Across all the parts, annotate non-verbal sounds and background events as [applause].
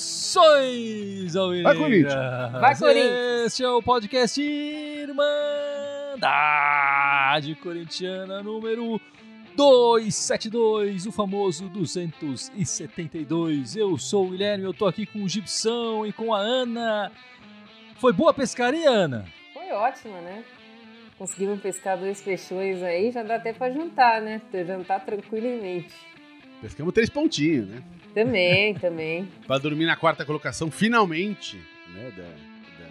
Saudações, Almeida! Vai, Corinthians! Vai, Corinthians! Este é o podcast Irmandade Corintiana número 272, o famoso 272. Eu sou o Guilherme, eu tô aqui com o Gibson e com a Ana. Foi boa a pescaria, Ana? Foi ótima, né? Conseguimos pescar dois peixões aí, já dá até pra jantar, né? Jantar tranquilamente. Pescamos três pontinhos, né? Também, também. [laughs] Pra dormir na quarta colocação, finalmente, né? Da, da-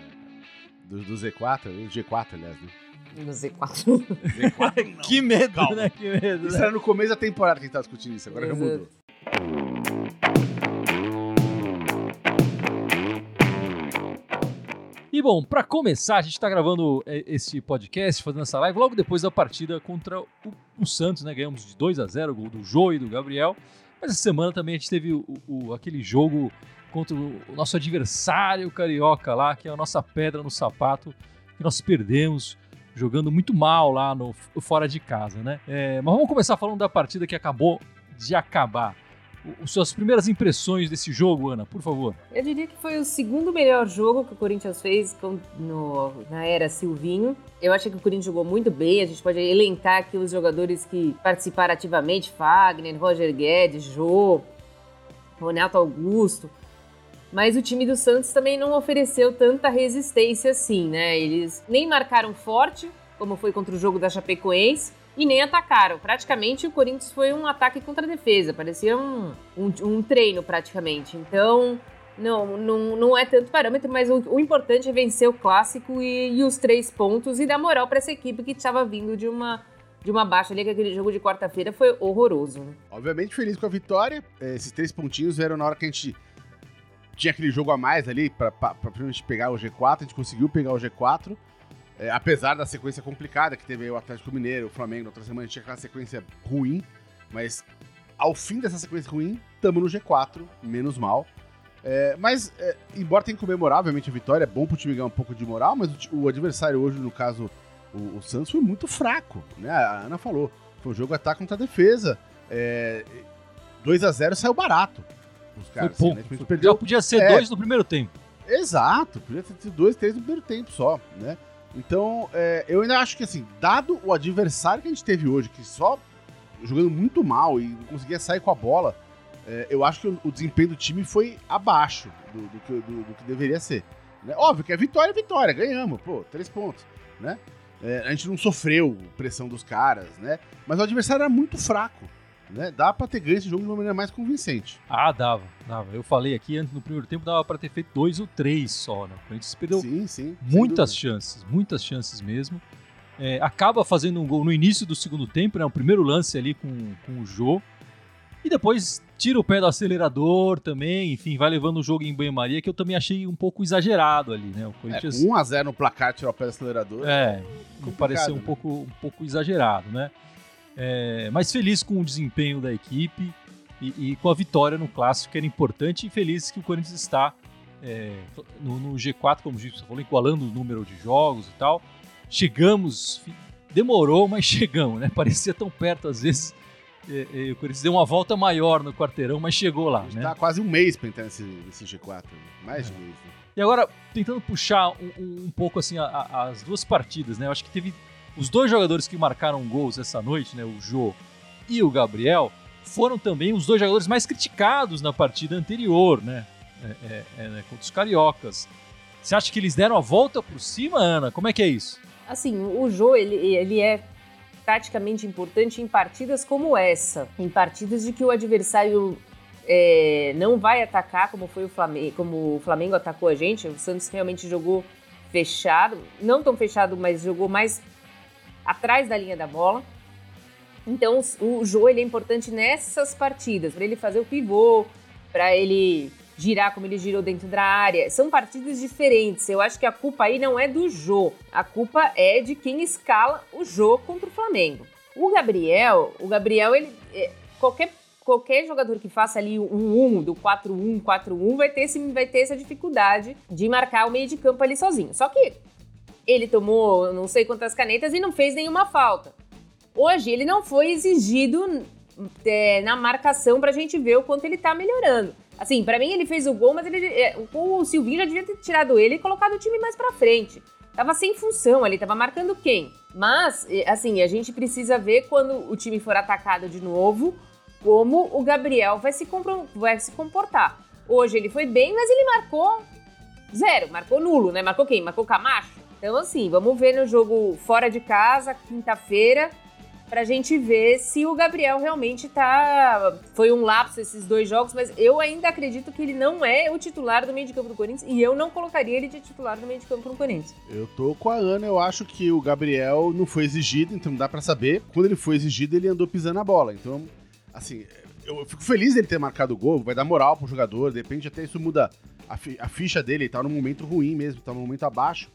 do, do Z4, do G4, aliás, né? No Z4. Z4 não. [laughs] que medo, calma. né? Que medo, Isso né? era no começo da temporada que a gente tava discutindo isso, agora já Exato. mudou. E bom, pra começar, a gente tá gravando é, esse podcast, fazendo essa live logo depois da partida contra o, o Santos, né? Ganhamos de 2 a 0 gol do Jô e do Gabriel. Mas essa semana também a gente teve o, o- aquele jogo contra o, o nosso adversário carioca lá, que é a nossa pedra no sapato, que nós perdemos jogando muito mal lá no fora de casa, né? É, mas vamos começar falando da partida que acabou de acabar. Os suas primeiras impressões desse jogo, Ana, por favor. Eu diria que foi o segundo melhor jogo que o Corinthians fez no- na era Silvinho. Eu achei que o Corinthians jogou muito bem. A gente pode elencar aqui os jogadores que participaram ativamente: Fagner, Roger Guedes, Jô, Ronaldo Augusto. Mas o time do Santos também não ofereceu tanta resistência assim, né? Eles nem marcaram forte, como foi contra o jogo da Chapecoense, e nem atacaram. Praticamente o Corinthians foi um ataque contra a defesa, parecia um, um, um treino praticamente. Então, não, não, não é tanto parâmetro, mas o, o importante é vencer o clássico e, e os três pontos e dar moral para essa equipe que estava vindo de uma, de uma baixa ali, que aquele jogo de quarta-feira foi horroroso. Obviamente feliz com a vitória. É, Esses três pontinhos vieram na hora que a gente tinha aquele jogo a mais ali gente pegar o G4. A gente conseguiu pegar o G4. É, apesar da sequência complicada que teve aí o Atlético Mineiro, o Flamengo, na outra semana a gente tinha aquela sequência ruim. Mas ao fim dessa sequência ruim, estamos no G4, menos mal. É, mas, é, embora tenha que comemorar, obviamente, a vitória, é bom pro time ganhar um pouco de moral, mas o, o adversário hoje, no caso, o, o Santos, foi muito fraco, né? A Ana falou. Foi um jogo ataque contra a defesa. É, 2 a 0 saiu barato. Os caras, foi assim, pouco. né? Tipo, gente Já perdeu. podia ser É. dois no primeiro tempo. Exato, podia ter sido dois, três no primeiro tempo só, né? Então, é, eu ainda acho que, assim, dado o adversário que a gente teve hoje, que só jogando muito mal e não conseguia sair com a bola, é, eu acho que o, o desempenho do time foi abaixo do, do que, do- do que deveria ser. né? Óbvio que é vitória, é vitória, ganhamos, pô, três pontos, né? É, a gente não sofreu pressão dos caras, né? Mas o adversário era muito fraco, né? Dá pra ter ganho esse jogo de uma maneira mais convincente. Ah, dava, dava. Eu falei aqui antes no primeiro tempo dava pra ter feito dois ou três só, né? O Corinthians perdeu sim, sim. muitas chances, muitas chances mesmo. É, acaba fazendo um gol no início do segundo tempo, né? O primeiro lance ali com, com o Jô. E depois tira o pé do acelerador também, enfim, vai levando o jogo em banho-maria, que eu também achei um pouco exagerado ali, né? O É, Corinthians. 1x0 no placar, tirar o pé do acelerador. É, me Complicado, pareceu um né? pouco, um pouco exagerado, né? É, mas feliz com o desempenho da equipe e, e com a vitória no clássico, que era importante, e feliz que o Corinthians está é, no, no G4, como o Gibson falou, igualando o número de jogos e tal. Chegamos, demorou, mas [laughs] chegamos, né? Parecia tão perto às vezes. É, é, o Corinthians deu uma volta maior no quarteirão, mas chegou lá, gente né? tá quase um mês pra entrar nesse, nesse G4. Mais de um mês. Né? E agora, tentando puxar um, um- um pouco assim a- a- as duas partidas, né? Eu acho que teve os dois jogadores que marcaram gols essa noite, né? O Jô e o Gabriel, foram também os dois jogadores mais criticados na partida anterior, né? É, é, é, né? Contra os cariocas. Você acha que eles deram a volta por cima, Ana? Como é que é isso? Assim, o Jô, ele, ele é taticamente importante em partidas como essa. Em partidas de que o adversário é, não vai atacar, como foi o Flamengo, como o Flamengo atacou a gente. O Santos realmente jogou fechado. Não tão fechado, mas jogou mais atrás da linha da bola. Então, o Jô, ele é importante nessas partidas, para ele fazer o pivô, para ele girar como ele girou dentro da área. São partidas diferentes. Eu acho que a culpa aí não é do Jô. A culpa é de quem escala o Jô contra o Flamengo. O Gabriel, o Gabriel, ele é, qualquer qualquer jogador que faça ali um 1 do 4-1, 4-1 vai ter, esse, vai ter essa dificuldade de marcar o meio de campo ali sozinho. Só que ele tomou não sei quantas canetas e não fez nenhuma falta. Hoje ele não foi exigido é, na marcação pra gente ver o quanto ele tá melhorando. Assim, para mim ele fez o gol, mas ele, é, o Silvinho já devia ter tirado ele e colocado o time mais pra frente. Tava sem função ali, tava marcando quem? Mas, assim, a gente precisa ver quando o time for atacado de novo, como o Gabriel vai se, vai se comportar. Hoje ele foi bem, mas ele marcou zero, marcou nulo, né? Marcou quem? Marcou Camacho? Então, assim, vamos ver no jogo fora de casa, quinta-feira, pra gente ver se o Gabriel realmente tá. Foi um lapso esses dois jogos, mas eu ainda acredito que ele não é o titular do meio de campo do Corinthians e eu não colocaria ele de titular do meio de campo do Corinthians. Eu tô com a Ana, eu acho que o Gabriel não foi exigido, então dá para saber. Quando ele foi exigido, ele andou pisando a bola. Então, assim, eu fico feliz dele ter marcado o gol, vai dar moral pro jogador, de repente até isso muda a, fi a ficha dele, ele tá num momento ruim mesmo, tá num momento abaixo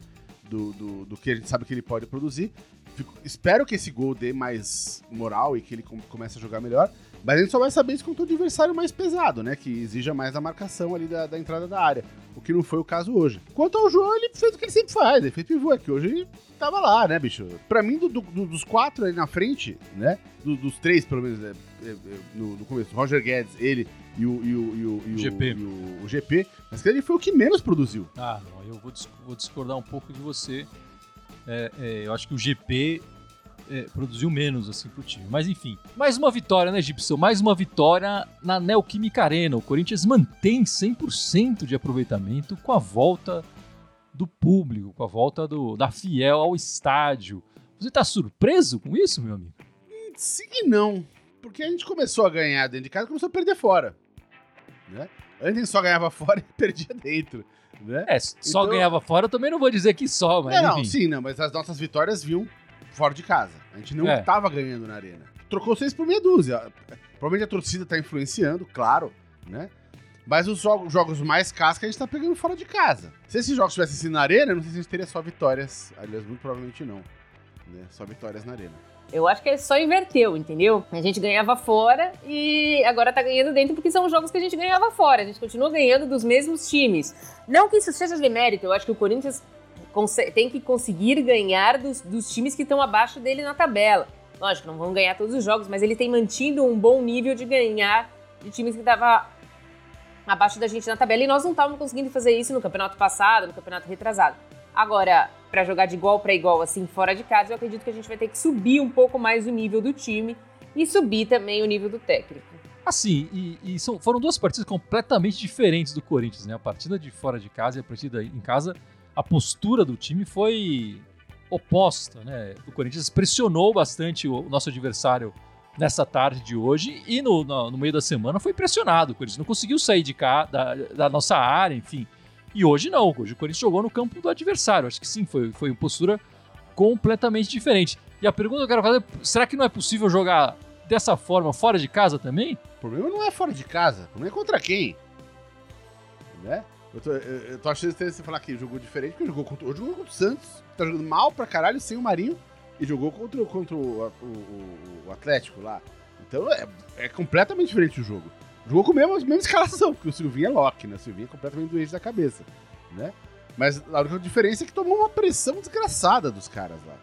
do, do, do que a gente sabe que ele pode produzir. Fico, espero que esse gol dê mais moral e que ele comece a jogar melhor. Mas a gente só vai saber isso contra o adversário mais pesado, né? Que exija mais a marcação ali da, da, entrada da área. O que não foi o caso hoje. Quanto ao João, ele fez o que ele sempre faz. Ele fez pivô. É que hoje ele tava lá, né, bicho? Pra mim, do, do, dos quatro ali na frente, né? Do, dos três, pelo menos, é, é, no, no, começo. Roger Guedes, ele e o, e o, e o, e o GP. O, o, GP. Mas que ele foi o que menos produziu. Ah, não. Eu vou, vou discordar um pouco de você. É, eu acho que o GP é, produziu menos assim pro time. Mas enfim, mais uma vitória, né, Gibson? Mais uma vitória na Neoquímica Arena. O Corinthians mantém 100% de aproveitamento com a volta do público, com a volta do, da Fiel ao estádio. Você tá surpreso com isso, meu amigo? Sim e não. Porque a gente começou a ganhar dentro de casa e começou a perder fora. Né? Antes a gente só ganhava [laughs] fora e perdia dentro. Né? É, só então... ganhava fora, eu também não vou dizer que só, mas. Não, não, sim, não, mas as nossas vitórias vinham fora de casa. A gente não estava é. ganhando na arena. Trocou seis por meia dúzia. Provavelmente a torcida está influenciando, claro, né? Mas os jogos, jogos mais casca a gente tá pegando fora de casa. Se esses jogos tivessem sido na arena, não sei se a gente teria só vitórias. Aliás, muito provavelmente não. Né? Só vitórias na arena. Eu acho que é só inverteu, entendeu? A gente ganhava fora e agora tá ganhando dentro porque são jogos que a gente ganhava fora. A gente continua ganhando dos mesmos times. Não que isso seja de mérito, eu acho que o Corinthians tem que conseguir ganhar dos, dos times que estão abaixo dele na tabela. Lógico, não vão ganhar todos os jogos, mas ele tem mantido um bom nível de ganhar de times que estavam abaixo da gente na tabela e nós não estávamos conseguindo fazer isso no campeonato passado, no campeonato retrasado. Agora, para jogar de igual para igual assim fora de casa, eu acredito que a gente vai ter que subir um pouco mais o nível do time e subir também o nível do técnico. Assim, e, e são, foram duas partidas completamente diferentes do Corinthians, né? A partida de fora de casa e a partida em casa a postura do time foi oposta, né? O Corinthians pressionou bastante o nosso adversário nessa tarde de hoje e no, no, no meio da semana foi pressionado. O Corinthians não conseguiu sair de cá, da, da, nossa área, enfim. E hoje não, hoje o Corinthians jogou no campo do adversário. Acho que sim, foi, foi uma postura completamente diferente. E a pergunta que eu quero fazer é, será que não é possível jogar dessa forma fora de casa também? O problema não é fora de casa, o problema é contra quem? Né? Eu tô, eu, eu tô achando estranho você falar que jogou diferente, porque jogou contra, jogou contra o Santos, tá jogando mal pra caralho, sem o Marinho, e jogou contra, contra o, o, o Atlético lá. Então é, é, completamente diferente o jogo. Jogou com a mesma, mesma escalação, porque o Silvinho é Loki, né? O Silvinho é completamente doente da cabeça, né? Mas a única diferença é que tomou uma pressão desgraçada dos caras lá.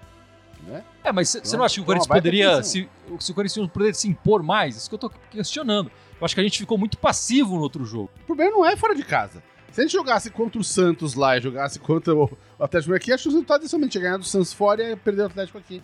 Né? É, mas você então, não acha que o Corinthians poderia se, se o Corinthians poderia se impor mais? Isso que eu tô questionando. Eu acho que a gente ficou muito passivo no outro jogo. O problema não é fora de casa. Se a gente jogasse contra o Santos lá e jogasse contra o Atlético aqui, acho que o resultado é somente ganhar do Santos fora e perder o Atlético aqui.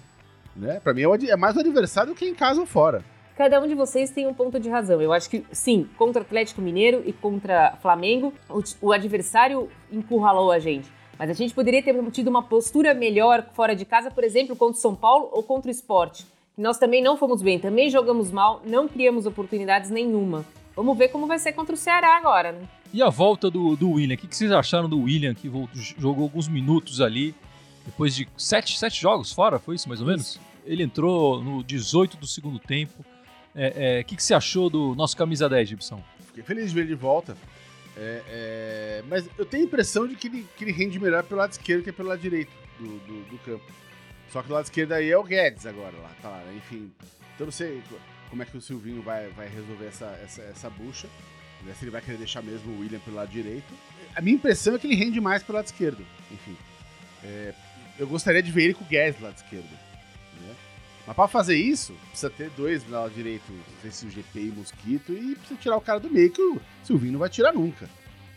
Né? Pra mim é, mais o adversário que em casa ou fora. Cada um de vocês tem um ponto de razão. Eu acho que, sim, contra o Atlético Mineiro e contra Flamengo, o, o adversário encurralou a gente. Mas a gente poderia ter tido uma postura melhor fora de casa, por exemplo, contra o São Paulo ou contra o esporte. Nós também não fomos bem, também jogamos mal, não criamos oportunidades nenhuma. Vamos ver como vai ser contra o Ceará agora, né? E a volta do, do William? O que, vocês acharam do William, que voltou, jogou alguns minutos ali, depois de sete, sete jogos fora, foi isso mais ou menos? Isso. Ele entrou no 18 do segundo tempo. É, é, o que, que você achou do nosso camisa 10, Gibson? Fiquei feliz de ver ele de volta. É, é, mas eu tenho a impressão de que ele, que ele rende melhor pelo lado esquerdo que pelo lado direito do, do, do campo. Só que do lado esquerdo aí é o Guedes agora lá, tá lá, enfim. Então não sei. Como é que o Silvinho vai, vai resolver essa, essa, essa bucha. Né? Se ele vai querer deixar mesmo o William pelo lado direito. A minha impressão é que ele rende mais pelo lado esquerdo. Enfim. É, eu gostaria de ver ele com o Guedes do lado esquerdo. Né? Mas para fazer isso, precisa ter dois do lado direito, não sei se o GP e o Mosquito, e precisa tirar o cara do meio, que o Silvinho não vai tirar nunca.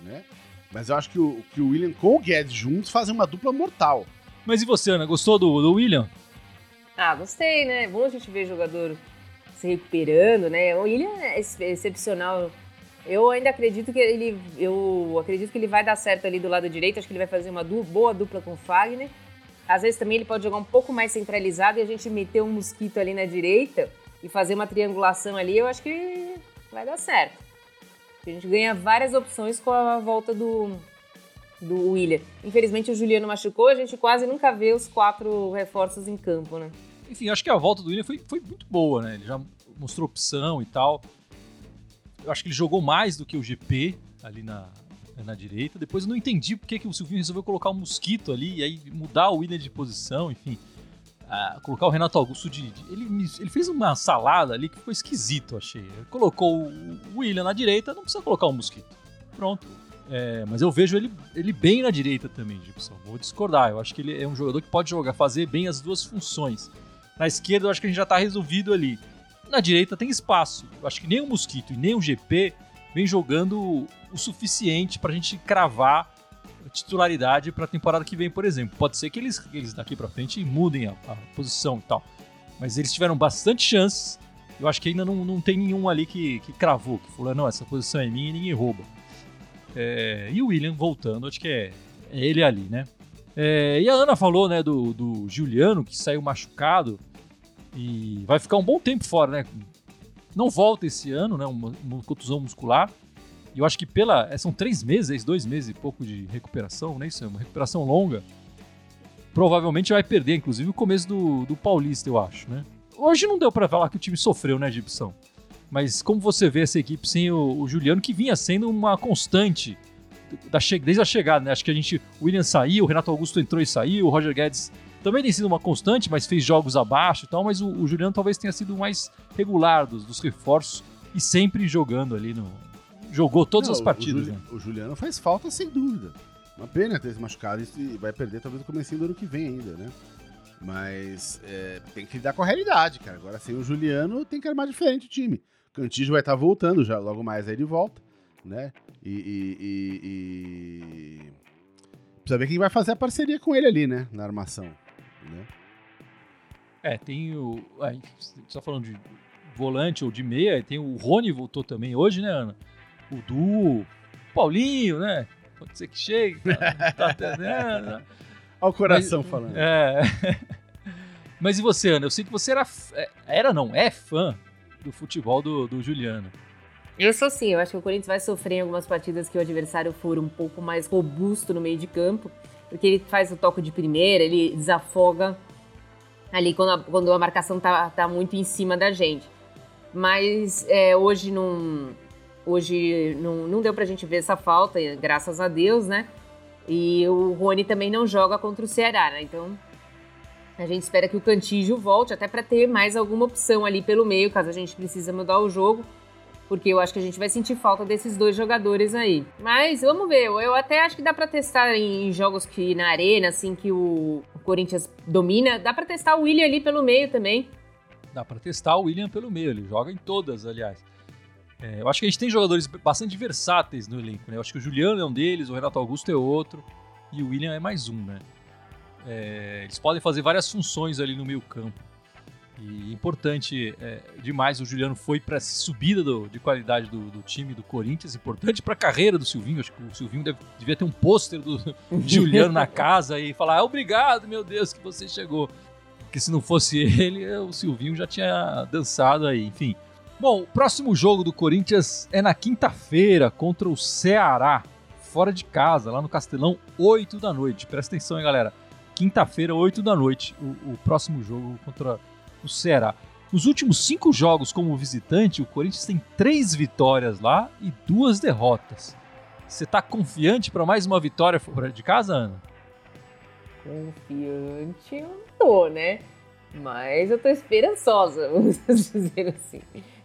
Né? Mas eu acho que o, que o William com o Guedes juntos fazem uma dupla mortal. Mas e você, Ana? Gostou do, do William? Ah, gostei, né? É bom a gente ver jogador se recuperando, né? O William é excepcional. Eu ainda acredito que ele, eu acredito que ele vai dar certo ali do lado direito. Acho que ele vai fazer uma du boa dupla com o Fagner. Às vezes também ele pode jogar um pouco mais centralizado e a gente meter um mosquito ali na direita e fazer uma triangulação ali. Eu acho que vai dar certo. A gente ganha várias opções com a volta do, do William. Infelizmente o Juliano machucou, a gente quase nunca vê os quatro reforços em campo, né? Enfim, acho que a volta do William foi, foi muito boa, né? Ele já mostrou opção e tal. Eu acho que ele jogou mais do que o GP ali na, na direita. Depois eu não entendi porque que o Silvinho resolveu colocar o um Mosquito ali e aí mudar o William de posição, enfim. Uh, colocar o Renato Augusto de. de ele, ele, fez uma salada ali que ficou esquisito, achei. Ele colocou o William na direita, não precisa colocar o Mosquito. Pronto. É, mas eu vejo ele, ele bem na direita também, Gibson. Vou discordar. Eu acho que ele é um jogador que pode jogar, fazer bem as duas funções. Na esquerda, eu acho que a gente já está resolvido ali. Na direita tem espaço. Eu acho que nem o Mosquito e nem o GP vem jogando o suficiente para a gente cravar titularidade para a temporada que vem, por exemplo. Pode ser que eles, eles daqui para frente mudem a, a, posição e tal. Mas eles tiveram bastante chances. Eu acho que ainda não, não tem nenhum ali que, que cravou, que falou, não, essa posição é minha e ninguém rouba. É, e o William voltando, acho que é, é ele ali, né? É, e a Ana falou, né, do, do Juliano, que saiu machucado e vai ficar um bom tempo fora, né? Não volta esse ano, né? Uma, uma contusão muscular. E eu acho que pela. É, são três meses, dois meses e pouco de recuperação, né? Isso é uma recuperação longa. Provavelmente vai perder, inclusive, o começo do, do Paulista, eu acho, né? Hoje não deu para falar que o time sofreu, né, Gibson? Mas como você vê essa equipe sem o, o Juliano, que vinha sendo uma constante da desde a chegada, né? Acho que a gente. O William saiu, o Renato Augusto entrou e saiu, o Roger Guedes também tem sido uma constante, mas fez jogos abaixo e tal. Mas o, o Juliano talvez tenha sido mais regular dos, dos reforços e sempre jogando ali no, jogou todas Não, as partidas. O, né? o, Juliano faz falta sem dúvida. Uma pena ter se machucado e vai perder talvez o começo do ano que vem ainda, né? Mas é, tem que lidar com a realidade, cara. Agora sem o Juliano tem que armar diferente o time. O Cantígio vai estar tá voltando já, logo mais aí de volta, né? E, e, e, e, Precisa ver quem vai fazer a parceria com ele ali, né? Na armação, né? É, tem o... A gente tá falando de volante ou de meia, tem o Rony voltou também hoje, né, Ana? o Du, Paulinho, né? Pode ser que chegue, tá, tá entendendo. Olha o coração Mas, falando. É. [laughs] Mas e você, Ana? Eu sei que você era. É, era não, é fã do futebol do, do Juliano. Eu sou sim, eu acho que o Corinthians vai sofrer em algumas partidas que o adversário for um pouco mais robusto no meio de campo, porque ele faz o toque de primeira, ele desafoga ali quando a, quando a marcação tá, tá muito em cima da gente. Mas é, hoje não, Hoje não, não deu pra gente ver essa falta, graças a Deus, né? E o Rony também não joga contra o Ceará, né? Então a gente espera que o Cantígio volte, até para ter mais alguma opção ali pelo meio, caso a gente precisa mudar o jogo. Porque eu acho que a gente vai sentir falta desses dois jogadores aí. Mas vamos ver, eu até acho que dá para testar em jogos que na arena, assim, que o Corinthians domina, dá para testar o William ali pelo meio também. Dá para testar o William pelo meio, ele joga em todas, aliás. É, eu acho que a gente tem jogadores bastante versáteis no elenco, né? Eu acho que o Juliano é um deles, o Renato Augusto é outro e o William é mais um, né? É, eles podem fazer várias funções ali no meio campo. E importante é, demais, o Juliano foi para essa subida do, de qualidade do, do, time do Corinthians, importante para a carreira do Silvinho. Acho que o Silvinho deve, devia ter um pôster do [laughs] Juliano na casa e falar: ah, obrigado, meu Deus, que você chegou. Porque se não fosse ele, [laughs] o Silvinho já tinha dançado aí, enfim. Bom, o próximo jogo do Corinthians é na quinta-feira contra o Ceará, fora de casa, lá no Castelão, 8 da noite. Presta atenção, hein, galera. Quinta-feira, 8 da noite, o, o, próximo jogo contra o Ceará. Nos últimos cinco jogos como visitante, o Corinthians tem três vitórias lá e duas derrotas. Você tá confiante para mais uma vitória fora de casa, Ana? Confiante eu tô, né? Mas eu tô esperançosa, [laughs] vamos dizer assim.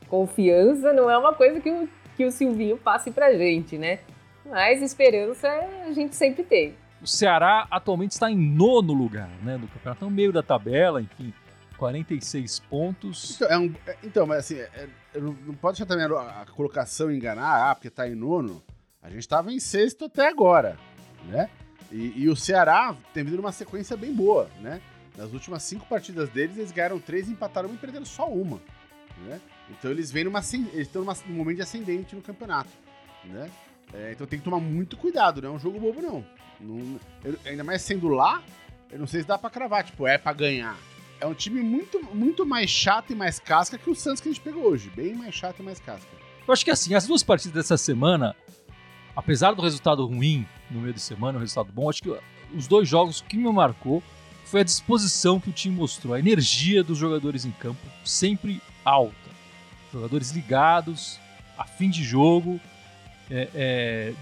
Confiança não é uma coisa que o, que o Silvinho passe pra gente, né? Mas esperança a gente sempre tem. O Ceará atualmente está em nono lugar, né, do campeonato, no meio da tabela, enfim, 46 pontos. Então, é um, é, então mas assim, é, não, não, pode deixar também a, a, colocação enganar, ah, porque tá em nono. A gente estava em sexto até agora, né? E, e, o Ceará tem vindo uma sequência bem boa, né? Nas últimas cinco partidas deles, eles ganharam três, empataram e perderam só uma, né? Então eles vêm numa, eles estão num momento de ascendente no campeonato, né? É, então tem que tomar muito cuidado, não é um jogo bobo não. não eu, ainda mais sendo lá, eu não sei se dá para cravar, tipo, é para ganhar. É um time muito, muito mais chato e mais casca que o Santos que a gente pegou hoje, bem mais chato e mais casca. Eu acho que assim, as duas partidas dessa semana, apesar do resultado ruim no meio de semana, o resultado bom, acho que os dois jogos que me marcou foi a disposição que o time mostrou, a energia dos jogadores em campo, sempre alta. Jogadores ligados, a fim de jogo, é, é,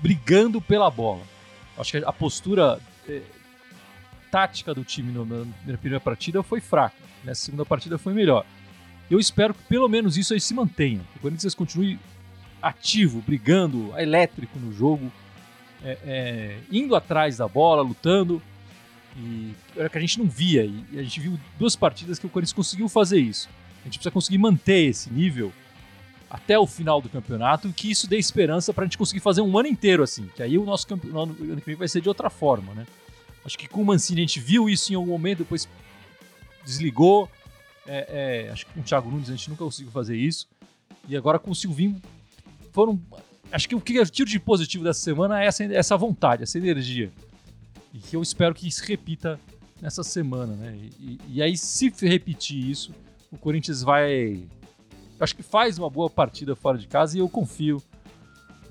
brigando pela bola. Acho que a postura é, tática do time na primeira partida foi fraca. Nessa segunda partida foi melhor. Eu espero que pelo menos isso aí se mantenha. Que o Corinthians continue ativo, brigando, elétrico no jogo, é, é, indo atrás da bola, lutando. E era que a gente não via. E, e a gente viu duas partidas que o Corinthians conseguiu fazer isso. A gente precisa conseguir manter esse nível até o final do campeonato, que isso dê esperança para a gente conseguir fazer um ano inteiro assim. Que aí o nosso campeonato ano que vem vai ser de outra forma, né? Acho que com o Mancini a gente viu isso em algum momento, depois desligou. É, é, acho que com o Thiago Nunes a gente nunca conseguiu fazer isso. E agora com o Silvinho foram. Acho que o que eu tiro de positivo dessa semana é essa, essa vontade, essa energia. E que eu espero que se repita nessa semana, né? E, e aí, se repetir isso, o Corinthians vai acho que faz uma boa partida fora de casa e eu confio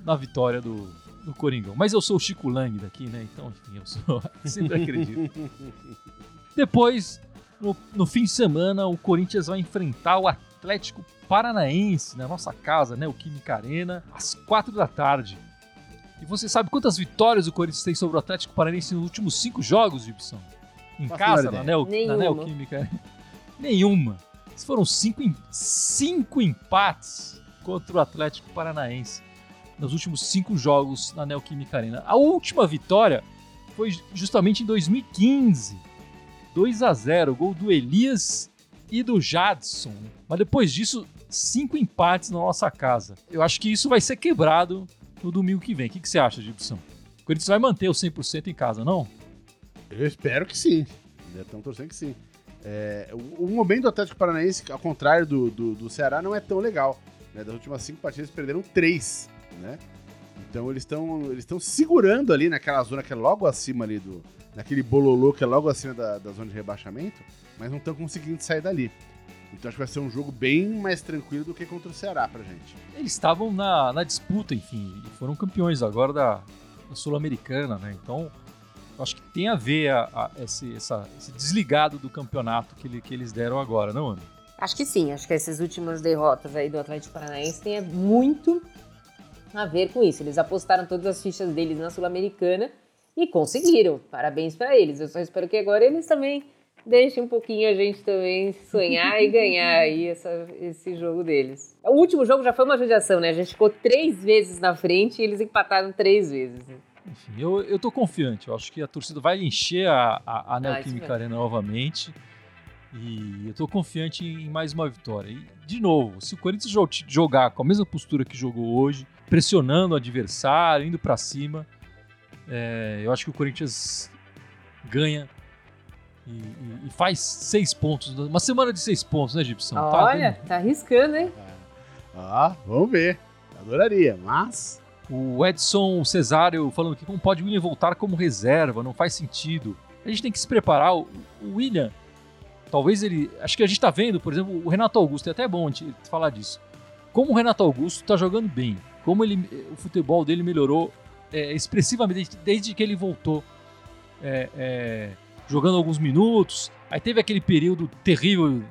na vitória do, do Coringão. Mas eu sou o Chico Lang daqui, né? Então, enfim, eu sou, [laughs] sempre acredito. Depois, no, no, fim de semana, o Corinthians vai enfrentar o Atlético Paranaense na nossa casa, né? O Química Arena, às quatro da tarde. E você sabe quantas vitórias o Corinthians tem sobre o Atlético Paranaense nos últimos cinco jogos, Gibson? Em casa, na, Neo, na Neoquímica? Nenhuma foram cinco, cinco empates contra o Atlético Paranaense nos últimos cinco jogos na Neoquímica Arena. A última vitória foi justamente em 2015. 2 a 0 gol do Elias e do Jadson. Mas depois disso, cinco empates na nossa casa. Eu acho que isso vai ser quebrado no domingo que vem. O que, que você acha, Gibson? O Corinthians vai manter o 100% em casa, não? Eu espero que sim. Ainda estão torcendo que sim. É, o, o, momento do Atlético Paranaense, ao contrário do, do, do Ceará, não é tão legal. Né? Das últimas cinco partidas, perderam três, né? Então eles estão eles estão segurando ali naquela zona que é logo acima ali do... Naquele bololô que é logo acima da, da zona de rebaixamento, mas não estão conseguindo sair dali. Então acho que vai ser um jogo bem mais tranquilo do que contra o Ceará pra gente. Eles estavam na, na disputa, enfim, e foram campeões agora da, da Sul-Americana, né? Então acho que tem a ver a, a, esse, essa, esse, desligado do campeonato que, ele, que eles deram agora, não, Ana? Acho que sim, acho que essas últimas derrotas aí do Atlético Paranaense têm muito a ver com isso. Eles apostaram todas as fichas deles na Sul-Americana e conseguiram. Parabéns para eles. Eu só espero que agora eles também deixem um pouquinho a gente também sonhar e ganhar aí essa, esse jogo deles. O último jogo já foi uma judiação, né? A gente ficou três vezes na frente e eles empataram três vezes. Né? Enfim, eu, eu tô confiante. Eu acho que a torcida vai encher a, a, a Neoquímica ah, Arena novamente. E eu tô confiante em mais uma vitória. E, de novo, se o Corinthians jogar com a mesma postura que jogou hoje, pressionando o adversário, indo para cima, é, eu acho que o Corinthians ganha e, e, e, faz seis pontos. Uma semana de seis pontos, né, Gibson? Tá Olha, tá, tá arriscando, hein? Ah, vamos ver. Adoraria, mas o Edson Cesário falando que como pode o William voltar como reserva, não faz sentido. A gente tem que se preparar. O William, talvez ele. Acho que a gente está vendo, por exemplo, o Renato Augusto, é até bom a gente falar disso. Como o Renato Augusto está jogando bem, como ele, o futebol dele melhorou é, expressivamente desde que ele voltou é, é, jogando alguns minutos. Aí teve aquele período terrível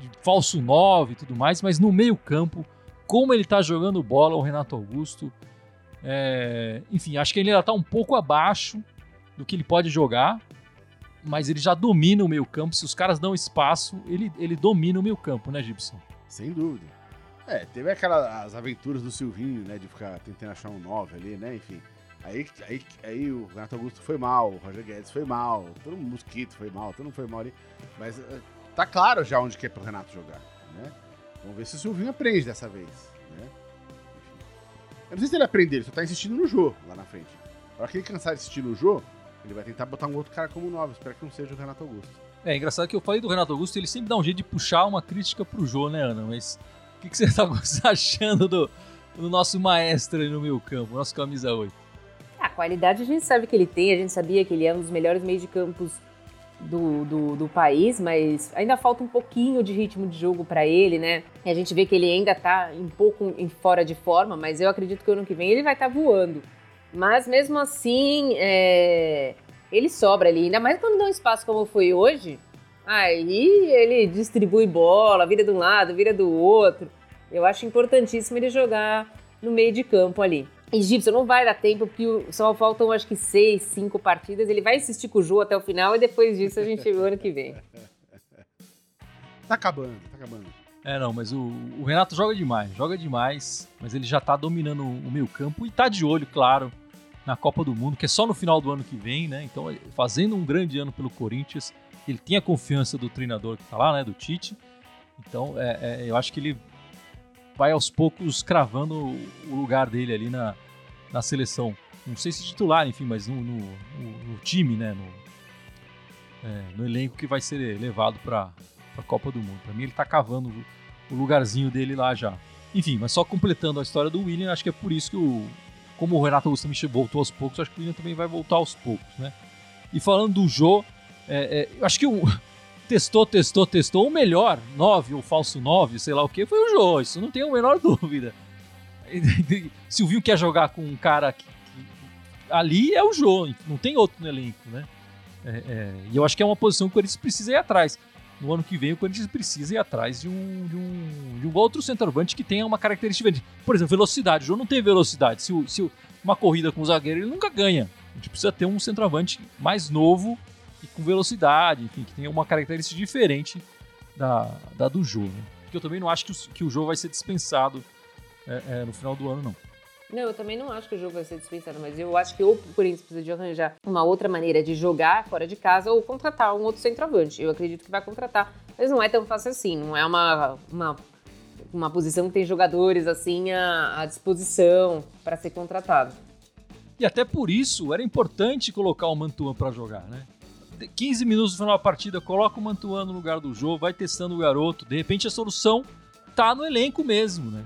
de falso 9 e tudo mais, mas no meio-campo como ele está jogando bola, o Renato Augusto. É, enfim, acho que ele ainda está um pouco abaixo do que ele pode jogar. mas ele já domina o meio campo. Se os caras dão espaço, ele, ele domina o meio campo, né, Gibson? Sem dúvida. É, teve aquelas aventuras do Silvinho, né, de ficar tentando achar um 9 ali, né, enfim. Aí, aí, aí o Renato Augusto foi mal, o Roger Guedes foi mal, todo mundo Mosquito foi mal, todo mundo foi mal ali. Mas uh, tá claro já onde que é pro Renato jogar, né? Vamos ver se o Silvinho aprende dessa vez, né? Eu não sei se ele aprende, ele só tá insistindo no Jô lá na frente. A hora que ele cansar de insistir no Jô, ele vai tentar botar um outro cara como 9. Espero que não seja o Renato Augusto. É engraçado que eu falei do Renato Augusto, ele sempre dá um jeito de puxar uma crítica pro Jô, né, Ana? Mas o que, que você tá [laughs] achando do, do nosso maestro aí no meio campo, nosso camisa 8? A qualidade a gente sabe que ele tem, a gente sabia que ele é um dos melhores meios de campos do, do, do, país, mas ainda falta um pouquinho de ritmo de jogo para ele, né? E a gente vê que ele ainda tá um pouco em fora de forma, mas eu acredito que ano que vem ele vai estar tá voando. Mas mesmo assim, é... ele sobra ali, ainda mais quando dá um espaço como foi hoje. Aí ele distribui bola, vira de um lado, vira do outro. Eu acho importantíssimo ele jogar no meio de campo ali. Egípcio não vai dar tempo, porque só faltam acho que seis, cinco partidas. Ele vai insistir com o Ju até o final e depois disso a gente vê o ano que vem. Tá acabando, tá acabando. É, não, mas o, o, Renato joga demais, joga demais, mas ele já tá dominando o meio campo e tá de olho, claro, na Copa do Mundo, que é só no final do ano que vem, né? Então, fazendo um grande ano pelo Corinthians, ele tem a confiança do treinador que tá lá, né, do Tite. Então, é, é, eu acho que ele vai aos poucos cravando o lugar dele ali na, na seleção. Não sei se titular, enfim, mas no, no, no time, né? No, é, no, elenco que vai ser levado para a Copa do Mundo. Para mim, ele está cavando o lugarzinho dele lá já. Enfim, mas só completando a história do William, acho que é por isso que o. Como o Renato Augusto voltou aos poucos, acho que o William também vai voltar aos poucos, né? E falando do Jô, é, é, acho que o, [laughs] testou, testou, testou. O melhor 9 ou falso 9, sei lá o que, foi o Jô. Isso não tem a menor [laughs] dúvida. [laughs] Silvinho quer jogar com um cara que, que, ali é o Jô, não tem outro no elenco, né? É, é, e eu acho que é uma posição que o Corinthians precisa ir atrás. No ano que vem, o Corinthians precisa ir atrás de um, de um, de um outro centroavante que tenha uma característica diferente. Por exemplo, velocidade. O Jô não tem velocidade. Se, se uma corrida com o zagueiro, ele nunca ganha. A gente precisa ter um centroavante mais novo e com velocidade, enfim, que tenha uma característica diferente da, da do Jô. Né? Porque eu também não acho que o, que o Jô vai ser dispensado é, é, no final do ano, não. Não, eu também não acho que o jogo vai ser dispensado, mas eu acho que o Corinthians precisa de arranjar uma outra maneira de jogar fora de casa ou contratar um outro centroavante. Eu acredito que vai contratar, mas não é tão fácil assim, não é uma, uma, uma posição que tem jogadores assim à, à disposição para ser contratado. E até por isso era importante colocar o Mantuan para jogar, né? 15 minutos no final da partida, coloca o Mantuan no lugar do jogo, vai testando o garoto. De repente a solução tá no elenco mesmo, né?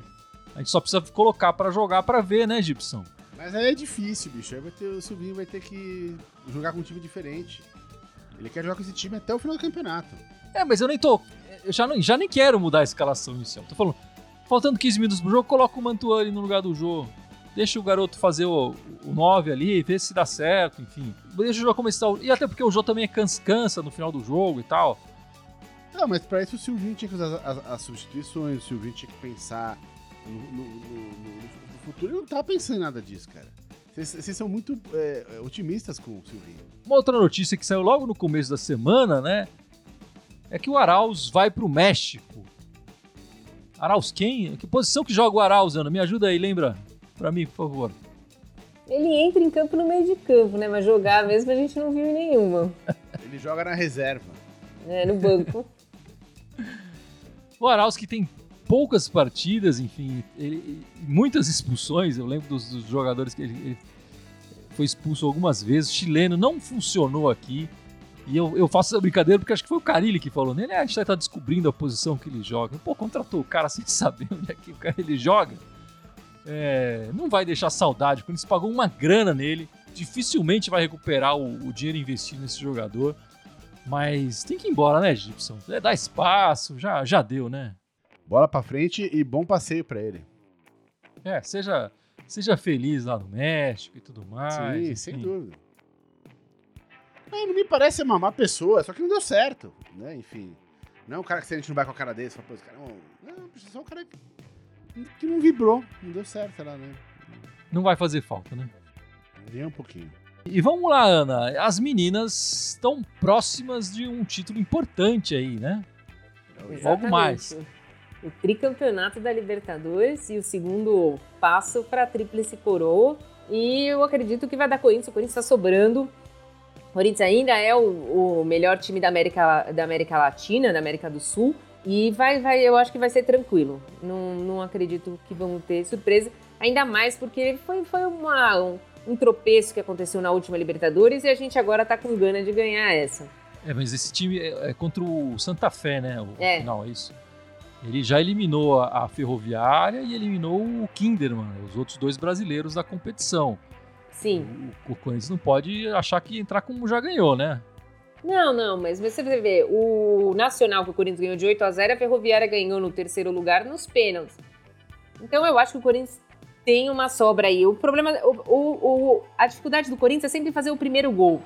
A gente só precisa colocar para jogar para ver, né, Gibson? Mas aí é difícil, bicho. Aí vai ter, o Silvinho vai ter que jogar com um time diferente. Ele quer jogar com esse time até o final do campeonato. É, mas eu nem tô. Eu já, não, já nem quero mudar a escalação inicial. Tô falando, faltando 15 minutos pro jogo, coloca o Mantuan ali no lugar do jogo deixa o garoto fazer o, o 9 ali, ver se dá certo, enfim. Deixa o jogo começar. E até porque o jogo também é cansa, cansa no final do jogo e tal. Não, mas pra isso o Silvinho tinha que usar as, as substituições, o Silvinho tinha que pensar no, no, no, no futuro. Ele não tá pensando em nada disso, cara. Vocês são muito é, otimistas com o Silvinho. Uma outra notícia que saiu logo no começo da semana, né? É que o Arauz vai pro México. Arauz quem? Que posição que joga o Arauz, Ana? Me ajuda aí, lembra? Para mim, por favor. Ele entra em campo no meio de campo, né? Mas jogar mesmo a gente não viu nenhuma. [laughs] Ele joga na reserva. É, no banco. o Arauz que tem poucas partidas, enfim, ele, muitas expulsões. Eu lembro dos, dos jogadores que ele, ele, foi expulso algumas vezes. O chileno não funcionou aqui. E eu, eu faço essa brincadeira porque acho que foi o Carilli que falou nele. Ah, a gente tá descobrindo a posição que ele joga. Pô, contratou o cara [laughs] sem saber onde é que o cara ele joga é, não vai deixar saudade, porque eles pagou uma grana nele, dificilmente vai recuperar o, o dinheiro investido nesse jogador. Mas tem que ir embora, né, Gibson? É, dá espaço, já, já deu, né? Bola pra frente e bom passeio para ele. É, seja, seja feliz lá no México e tudo mais. Sim, enfim. sem dúvida. Não, não me parece uma má pessoa, só que não deu certo, né? Enfim. Não é um cara que se a gente não vai com a cara desse, fala, pô, esse cara não, não, só um cara que que não vibrou, não deu certo, sei lá, né? Não vai fazer falta, né? Nem um pouquinho. E vamos lá, Ana. As meninas estão próximas de um título importante aí, né? Logo Exatamente. mais. O tricampeonato da Libertadores e o segundo passo para a Tríplice Coroa. E eu acredito que vai dar Corinthians. O Corinthians está sobrando. O Corinthians ainda é o, o melhor time da América, da América Latina, da América do Sul. E vai, vai, eu acho que vai ser tranquilo. Não, não acredito que vamos ter surpresa. Ainda mais porque foi, foi uma, um, um tropeço que aconteceu na última Libertadores e a gente agora tá com gana de ganhar essa. É, mas esse time é, é contra o Santa Fé, né? O É. final, é isso. Ele já eliminou a, a Ferroviária e eliminou o Kinderman, os outros dois brasileiros da competição. Sim. O, o Corinthians não pode achar que entrar como já ganhou, né? Não, não, mas você vê, o Nacional que o Corinthians ganhou de 8 a 0 a Ferroviária ganhou no terceiro lugar nos pênaltis. Então eu acho que o Corinthians tem uma sobra aí. O problema, o, o- o- a dificuldade do Corinthians é sempre fazer o primeiro gol.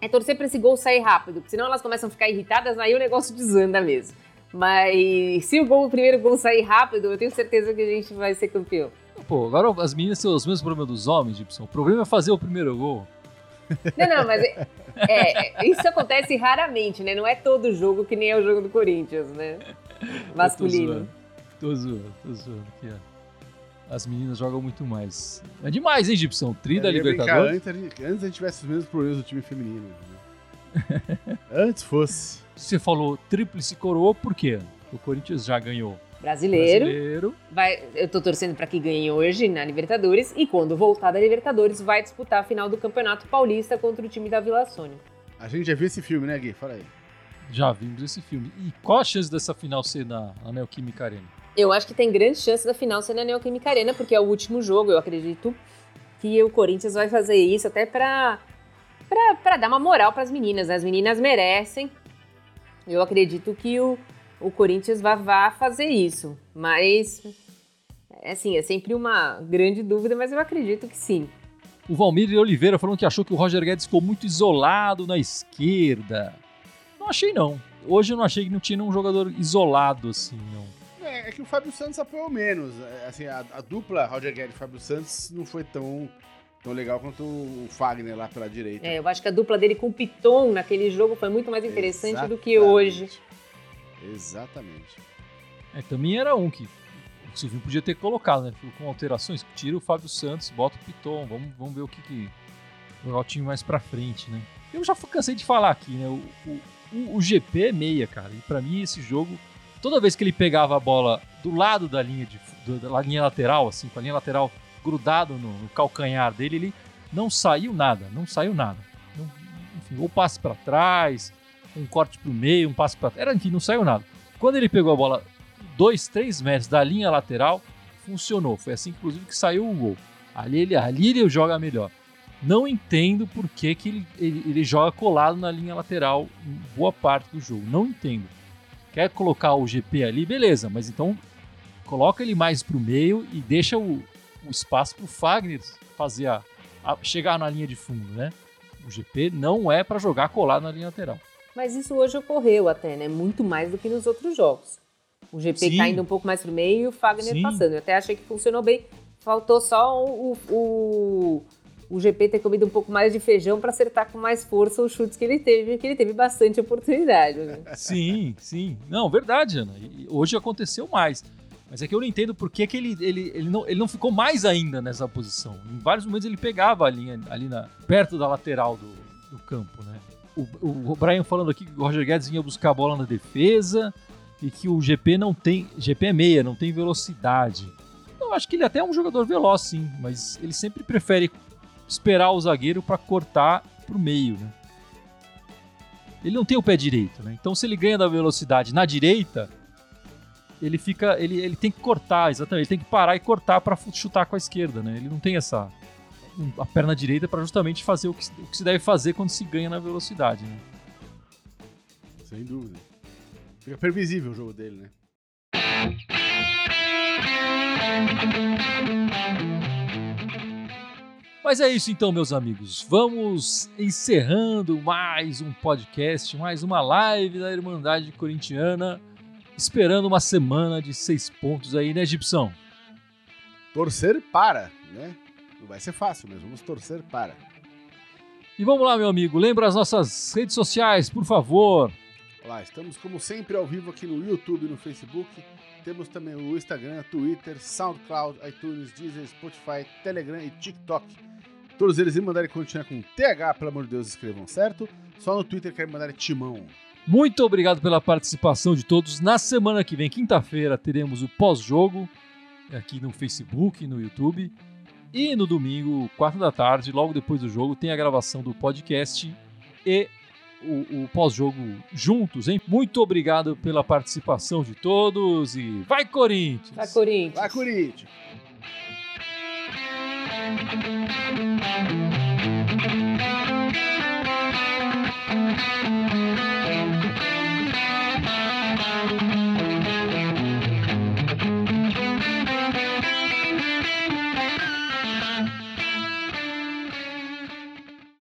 É torcer para esse gol sair rápido, porque senão elas começam a ficar irritadas, aí o negócio [laughs] desanda mesmo. Mas se o, gol, o primeiro gol sair rápido, eu tenho certeza que a gente vai ser campeão. Pô, agora as meninas têm os mesmos problemas dos homens, Gibson. O problema é fazer o primeiro gol. Não, não, mas é, é, isso acontece raramente, né? Não é todo jogo que nem é o jogo do Corinthians, né? Masculino. Tô zoando, tô zoando. Aqui, ó. As meninas jogam muito mais. É demais, hein, Gibson? Tri da Eu ia brincar Libertadores. Antes, a gente- antes a gente tivesse os mesmos problemas do time feminino. né? [laughs] antes fosse. Você falou tríplice coroa, por quê? O Corinthians já ganhou Brasileiro. brasileiro. Vai, eu tô torcendo pra que ganhe hoje na Libertadores e quando voltar da Libertadores vai disputar a final do Campeonato Paulista contra o time da Vila Sônia. A gente já viu esse filme, né, Gui? Fala aí. Já vimos esse filme. E qual a chance dessa final ser na na Neoquímica Arena? Eu acho que tem grande chance da final ser na Neoquímica Arena, porque é o último jogo, eu acredito que o Corinthians vai fazer isso até pra, pra, pra dar uma moral pras meninas. né? As meninas merecem. Eu acredito que o, o Corinthians vai, vai fazer isso. Mas, é assim, é sempre uma grande dúvida, mas eu acredito que sim. O Valmir Oliveira falando que achou que o Roger Guedes ficou muito isolado na esquerda. Não achei, não. Hoje eu não achei que não tinha um jogador isolado assim, não. É, é que o Fábio Santos apoiou menos. É, Assim, a, a dupla Roger Guedes e Fábio Santos não foi tão, tão legal quanto o Fagner lá pela direita. É, eu acho que a dupla dele com o Piton naquele jogo foi muito mais interessante do que Exatamente. hoje. Exatamente. É, também era um que o Silvinho podia ter colocado, né? Com alterações. Tira o Fábio Santos, bota o Piton. Vamos, vamos ver o que que. Jogar o time mais pra frente, né? Eu já cansei de falar aqui, né? O, o, o- GP é meia, cara. E pra mim, esse jogo, toda vez que ele pegava a bola do lado da linha, de, da linha lateral, assim, com a linha lateral grudado no, no calcanhar dele, ele não saiu nada, não saiu nada. Não- enfim, ou passe pra trás, um corte pro meio, um passe pra Era, enfim, não saiu nada. Quando ele pegou a bola dois, três metros da linha lateral, funcionou. Foi assim, inclusive, que saiu o gol. Ali ele, ali ele joga melhor. Não entendo por que, que ele, ele, ele joga colado na linha lateral boa parte do jogo. Não entendo. Quer colocar o GP ali, beleza, mas então coloca ele mais pro meio e deixa o, o espaço pro Fagner fazer a, a- chegar na linha de fundo, né? O GP não é para jogar colado na linha lateral. Mas isso hoje ocorreu até, né? Muito mais do que nos outros jogos. O GP Sim. caindo um pouco mais pro meio e o Fagner Sim. passando. Eu até achei que funcionou bem. Faltou só o, o, o GP ter comido um pouco mais de feijão para acertar com mais força os chutes que ele teve, que ele teve bastante oportunidade. Né? [laughs] Sim, sim. Não, verdade, Ana. Hoje aconteceu mais. Mas é que eu não entendo por que, que ele, ele, ele, não, ele não ficou mais ainda nessa posição. Em vários momentos ele pegava a linha ali na, perto da lateral do, do campo, né? O, o, o Brian falando aqui que o Roger Guedes vinha buscar a bola na defesa e que o GP não tem. GP é meia, não tem velocidade. Eu acho que ele até é um jogador veloz, sim, mas ele sempre prefere esperar o zagueiro para cortar pro meio, né? Ele não tem o pé direito, né? Então se ele ganha da velocidade na direita, ele fica, ele, ele tem que cortar, exatamente, ele tem que parar e cortar para chutar com a esquerda, né? Ele não tem essa a perna direita para justamente fazer o que, se- o que se deve fazer quando se ganha na velocidade, né? Sem dúvida. Fica previsível o jogo dele, né? Mas é isso então, meus amigos. Vamos encerrando mais um podcast, mais uma live da Irmandade Corintiana, esperando uma semana de seis pontos aí, né, Gibson? Torcer para, né? Não vai ser fácil, mas vamos torcer para. E vamos lá, meu amigo, lembra as nossas redes sociais, por favor. Olá, estamos como sempre ao vivo aqui no YouTube e no Facebook. Temos também o Instagram, Twitter, SoundCloud, iTunes, Deezer, Spotify, Telegram e TikTok. Todos eles me mandarem continuar com TH, pelo amor de Deus, escrevam certo. Só no Twitter querem mandar Timão. Muito obrigado pela participação de todos. Na semana que vem, quinta-feira, teremos o pós-jogo aqui no Facebook, no YouTube. E no domingo, 4 da tarde, logo depois do jogo, tem a gravação do podcast e o, o pós-jogo juntos, hein? Muito obrigado pela participação de todos e vai Corinthians! Vai, Corinthians! Vai, Corinthians!